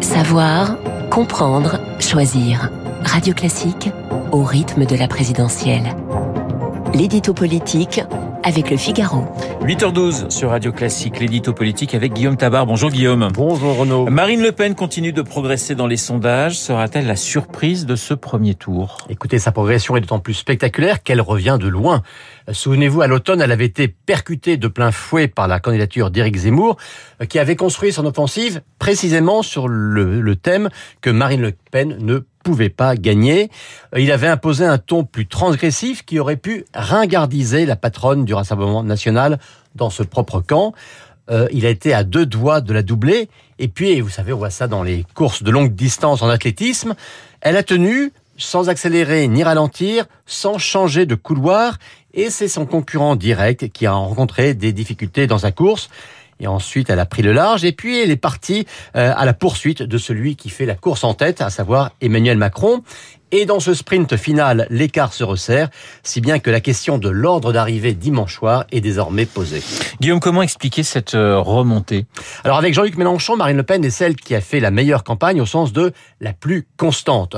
Savoir, comprendre, choisir. Radio Classique au rythme de la présidentielle. L'édito politique avec le Figaro. 8h12 sur Radio Classique, l'édito politique avec Guillaume Tabar. Bonjour Guillaume. Bonjour Renaud. Marine Le Pen continue de progresser dans les sondages. Sera-t-elle la surprise de ce premier tour? Écoutez, sa progression est d'autant plus spectaculaire qu'elle revient de loin. Souvenez-vous, à l'automne, elle avait été percutée de plein fouet par la candidature d'Éric Zemmour, qui avait construit son offensive précisément sur le, le thème que Marine Le Pen ne pouvait pas gagner. Il avait imposé un ton plus transgressif qui aurait pu ringardiser la patronne du Rassemblement national dans ce propre camp. Euh, il a été à deux doigts de la doubler. Et puis, vous savez, on voit ça dans les courses de longue distance en athlétisme. Elle a tenu sans accélérer ni ralentir, sans changer de couloir. Et c'est son concurrent direct qui a rencontré des difficultés dans sa course. Et ensuite, elle a pris le large et puis elle est partie euh, à la poursuite de celui qui fait la course en tête, à savoir Emmanuel Macron. Et dans ce sprint final, l'écart se resserre, si bien que la question de l'ordre d'arrivée dimanche soir est désormais posée. Guillaume, comment expliquer cette euh, remontée? Alors avec Jean-Luc Mélenchon, Marine Le Pen est celle qui a fait la meilleure campagne au sens de la plus constante.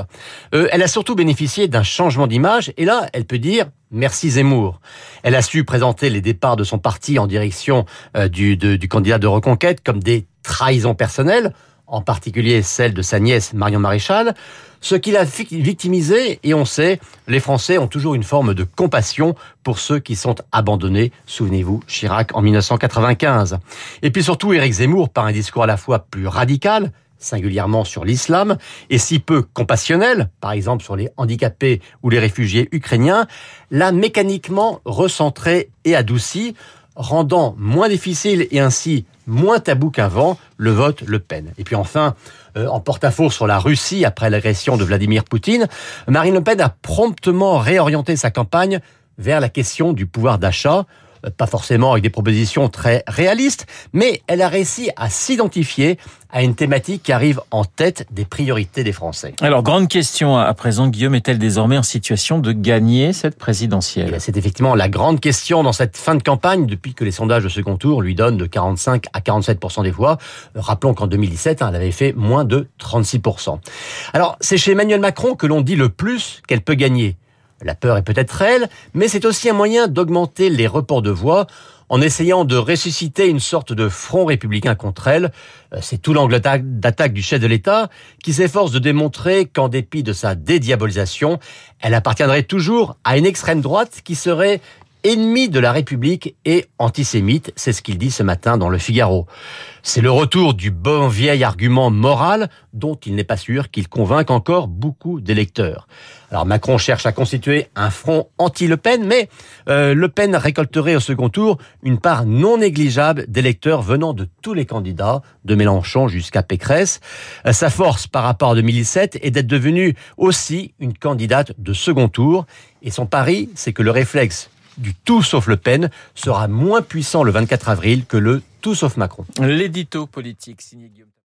Euh, elle a surtout bénéficié d'un changement d'image et là, elle peut dire Merci Zemmour. Elle a su présenter les départs de son parti en direction euh, du, de, du candidat de reconquête comme des trahisons personnelles, en particulier celle de sa nièce Marion Maréchal, ce qui l'a victimisé, et on sait, les Français ont toujours une forme de compassion pour ceux qui sont abandonnés. Souvenez-vous, Chirac en 1995. Et puis surtout, Éric Zemmour, par un discours à la fois plus radical, singulièrement sur l'islam, et si peu compassionnel, par exemple sur les handicapés ou les réfugiés ukrainiens, l'a mécaniquement recentré et adouci, rendant moins difficile et ainsi moins tabou qu'avant le vote Le Pen. Et puis enfin, euh, en porte-à-faux sur la Russie après l'agression de Vladimir Poutine, Marine Le Pen a promptement réorienté sa campagne vers la question du pouvoir d'achat, pas forcément avec des propositions très réalistes, mais elle a réussi à s'identifier à une thématique qui arrive en tête des priorités des Français. Alors, grande question à présent, Guillaume, est-elle désormais en situation de gagner cette présidentielle? Eh C'est effectivement la grande question dans cette fin de campagne, depuis que les sondages de second tour lui donnent de 45 à 47% des voix. Rappelons qu'en 2017, hein, elle avait fait moins de 36% Alors, c'est chez Emmanuel Macron que l'on dit le plus qu'elle peut gagner. La peur est peut-être réelle, mais c'est aussi un moyen d'augmenter les reports de voix en essayant de ressusciter une sorte de front républicain contre elle. Euh, c'est tout l'angle d'attaque du chef de l'État qui s'efforce de démontrer qu'en dépit de sa dédiabolisation, elle appartiendrait toujours à une extrême droite qui serait ennemi de la République et antisémite, c'est ce qu'il dit ce matin dans le Figaro. C'est le retour du bon vieil argument moral dont il n'est pas sûr qu'il convainque encore beaucoup d'électeurs. Alors Macron cherche à constituer un front anti-Le Pen, mais euh, Le Pen récolterait au second tour une part non négligeable d'électeurs venant de tous les candidats, de Mélenchon jusqu'à Pécresse. Euh, sa force par rapport à 2017 est d'être devenue aussi une candidate de second tour, et son pari, c'est que le réflexe du tout sauf Le Pen sera moins puissant le 24 avril que le tout sauf Macron.